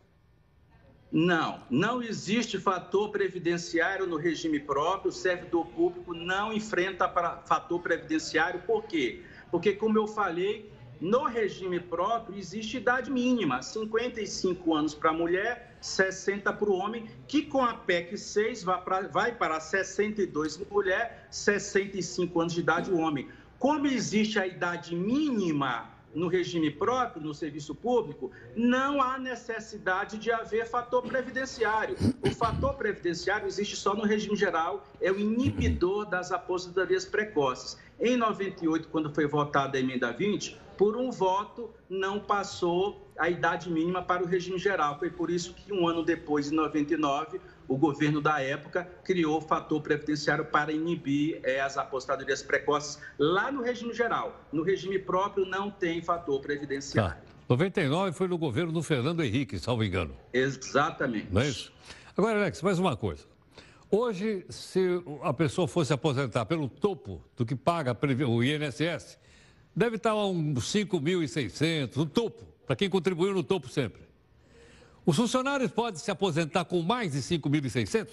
Não, não existe fator previdenciário no regime próprio. O servidor público não enfrenta fator previdenciário. Por quê? Porque, como eu falei, no regime próprio existe idade mínima, 55 anos para a mulher, 60 para o homem, que com a PEC 6 vai para, vai para 62 mulher, 65 anos de idade o homem. Como existe a idade mínima no regime próprio, no serviço público, não há necessidade de haver fator previdenciário. O fator previdenciário existe só no regime geral, é o inibidor das aposentadorias precoces. Em 98, quando foi votada a emenda 20, por um voto não passou a idade mínima para o regime geral. Foi por isso que um ano depois, em 99, o governo da época criou o fator previdenciário para inibir é, as aposentadorias precoces lá no regime geral. No regime próprio não tem fator previdenciário. Tá. 99 foi no governo do Fernando Henrique, salvo engano. Exatamente. Não é isso? Agora, Alex, mais uma coisa. Hoje, se a pessoa fosse aposentar pelo topo do que paga o INSS, deve estar a uns 5.600, no topo, para quem contribuiu no topo sempre. Os funcionários podem se aposentar com mais de 5.600?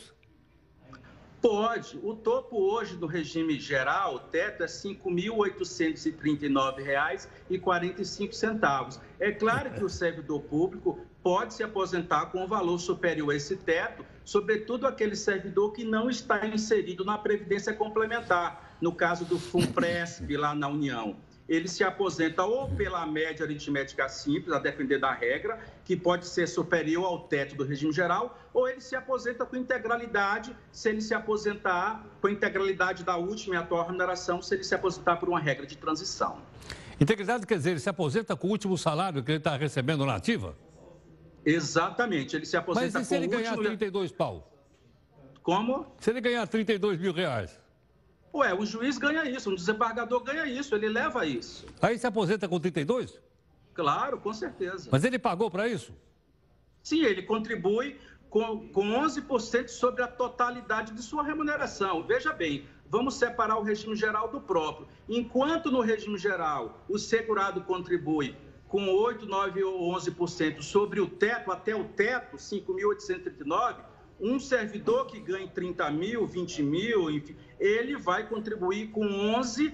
Pode. O topo hoje do regime geral, o teto é R$ 5.839,45. É claro que o servidor público pode se aposentar com um valor superior a esse teto, sobretudo aquele servidor que não está inserido na Previdência Complementar, no caso do FUNPRESP lá na União ele se aposenta ou pela média aritmética simples, a depender da regra, que pode ser superior ao teto do regime geral, ou ele se aposenta com integralidade, se ele se aposentar com integralidade da última e atual remuneração, se ele se aposentar por uma regra de transição. Integridade quer dizer, ele se aposenta com o último salário que ele está recebendo na ativa? Exatamente, ele se aposenta Mas e se ele ganhar último... 32 pau? Como? Se ele ganhar 32 mil reais? Ué, o juiz ganha isso, um desembargador ganha isso, ele leva isso. Aí se aposenta com 32? Claro, com certeza. Mas ele pagou para isso? Sim, ele contribui com, com 11% sobre a totalidade de sua remuneração. Veja bem, vamos separar o regime geral do próprio. Enquanto no regime geral o segurado contribui com 8, 9 ou 11% sobre o teto, até o teto, 5.839, um servidor que ganhe 30 mil, 20 mil, enfim, ele vai contribuir com 11,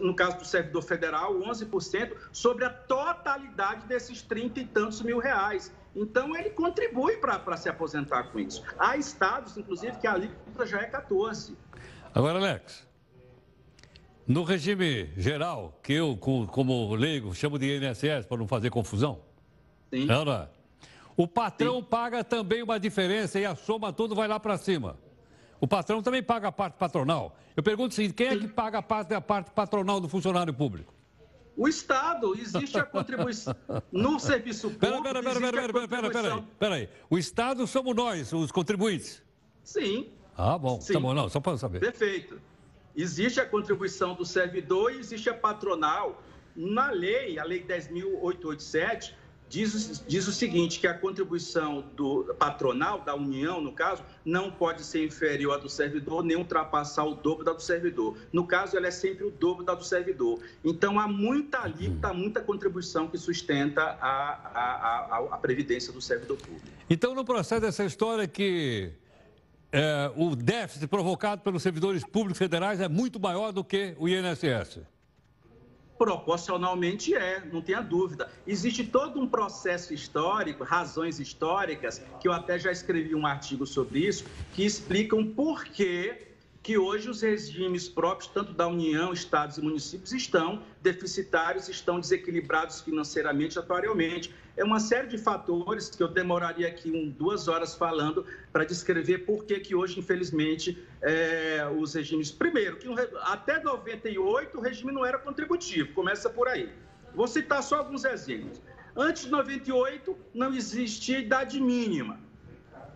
no caso do servidor federal, 11% sobre a totalidade desses 30 e tantos mil reais. Então, ele contribui para se aposentar com isso. Há estados, inclusive, que a alíquota já é 14. Agora, Alex, no regime geral, que eu, como leigo, chamo de INSS para não fazer confusão, Sim. O patrão Sim. paga também uma diferença e a soma tudo vai lá para cima. O patrão também paga a parte patronal. Eu pergunto o seguinte: quem é que paga a parte, a parte patronal do funcionário público? O Estado, existe a contribuição no serviço público. Pera, pera, pera, pera, pera, pera, pera, aí, pera aí. O Estado somos nós, os contribuintes. Sim. Ah, bom, Sim. tá bom, não, só para saber. Perfeito. Existe a contribuição do servidor e existe a patronal. Na lei, a Lei 10.887, Diz, diz, o seguinte, que a contribuição do patronal, da União, no caso, não pode ser inferior à do servidor, nem ultrapassar o dobro da do servidor. No caso, ela é sempre o dobro da do servidor. Então, há muita alíquota, muita contribuição que sustenta a, a, a, a Previdência do servidor público. Então, no processo dessa história que é, o déficit provocado pelos servidores públicos federais é muito maior do que o INSS. Proporcionalmente é, não tenha dúvida. Existe todo um processo histórico, razões históricas, que eu até já escrevi um artigo sobre isso, que explicam por que que hoje os regimes próprios, tanto da União, estados e municípios, estão deficitários, estão desequilibrados financeiramente, atuarialmente. É uma série de fatores que eu demoraria aqui um, duas horas falando para descrever por que, que hoje, infelizmente, é, os regimes. Primeiro, que até 98 o regime não era contributivo, começa por aí. Vou citar só alguns exemplos. Antes de 98, não existia idade mínima.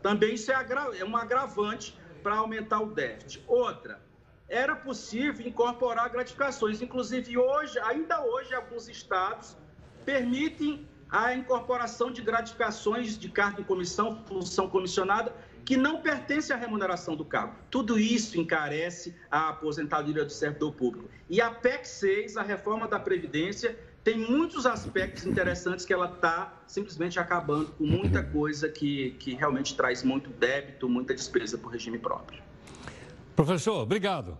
Também isso é, é um agravante para aumentar o déficit. Outra, era possível incorporar gratificações. Inclusive, hoje, ainda hoje, alguns estados permitem a incorporação de gratificações de cargo em comissão, função comissionada, que não pertence à remuneração do cargo. Tudo isso encarece a aposentadoria do servidor público. E a PEC 6, a reforma da Previdência, tem muitos aspectos interessantes que ela está simplesmente acabando com muita coisa que, que realmente traz muito débito, muita despesa para o regime próprio. Professor, obrigado.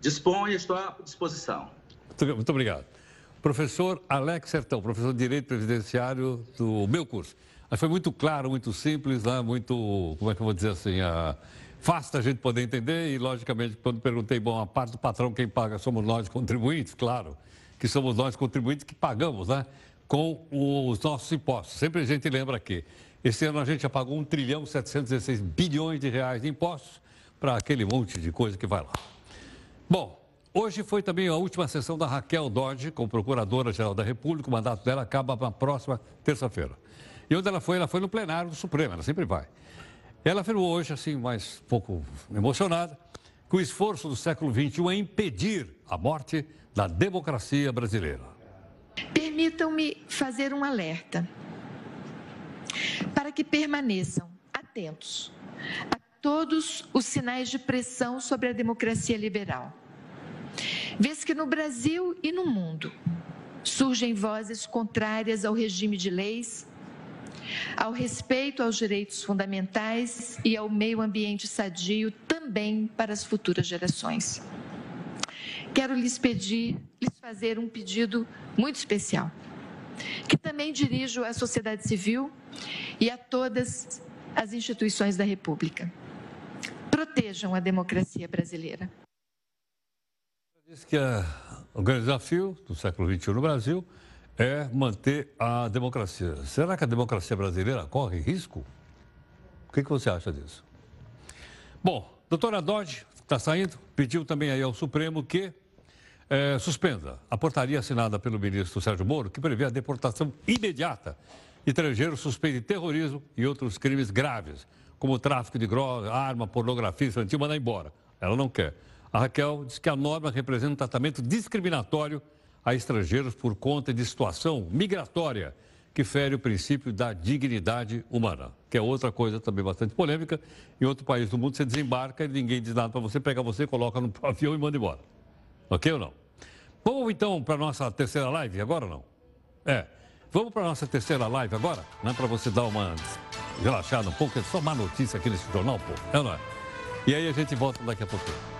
Disponha, estou à disposição. Muito, muito obrigado. Professor Alex Sertão, professor de Direito Previdenciário do meu curso. Foi muito claro, muito simples, né? muito, como é que eu vou dizer assim, uh, fácil da gente poder entender e, logicamente, quando perguntei, bom, a parte do patrão quem paga somos nós contribuintes, claro que somos nós contribuintes que pagamos, né? Com os nossos impostos. Sempre a gente lembra que esse ano a gente já pagou 1 trilhão 716 bilhões de reais de impostos para aquele monte de coisa que vai lá. Bom, hoje foi também a última sessão da Raquel Dodge, como Procuradora-Geral da República. O mandato dela acaba na próxima terça-feira. E onde ela foi? Ela foi no plenário do Supremo, ela sempre vai. Ela afirmou hoje, assim, mais um pouco emocionada, que o esforço do século XXI é impedir a morte da democracia brasileira. Permitam-me fazer um alerta para que permaneçam atentos a todos os sinais de pressão sobre a democracia liberal. Vês que no Brasil e no mundo surgem vozes contrárias ao regime de leis, ao respeito aos direitos fundamentais e ao meio ambiente sadio também para as futuras gerações quero lhes pedir, lhes fazer um pedido muito especial, que também dirijo à sociedade civil e a todas as instituições da República. Protejam a democracia brasileira. Diz que é, o grande desafio do século XXI no Brasil é manter a democracia. Será que a democracia brasileira corre risco? O que, que você acha disso? Bom, doutora Dodge está saindo, pediu também aí ao Supremo que é, suspenda a portaria assinada pelo ministro Sérgio Moro, que prevê a deportação imediata de estrangeiros suspeitos de terrorismo e outros crimes graves, como tráfico de droga, arma, pornografia infantil, mandar embora. Ela não quer. A Raquel diz que a norma representa um tratamento discriminatório a estrangeiros por conta de situação migratória que fere o princípio da dignidade humana, que é outra coisa também bastante polêmica. Em outro país do mundo, você desembarca e ninguém diz nada para você, pega você, coloca no avião e manda embora. Ok ou não? Vamos então para a nossa terceira live agora ou não? É. Vamos para a nossa terceira live agora, né? Para você dar uma relaxada um pouco, é só uma notícia aqui nesse jornal, pô. É ou não é? E aí a gente volta daqui a pouquinho.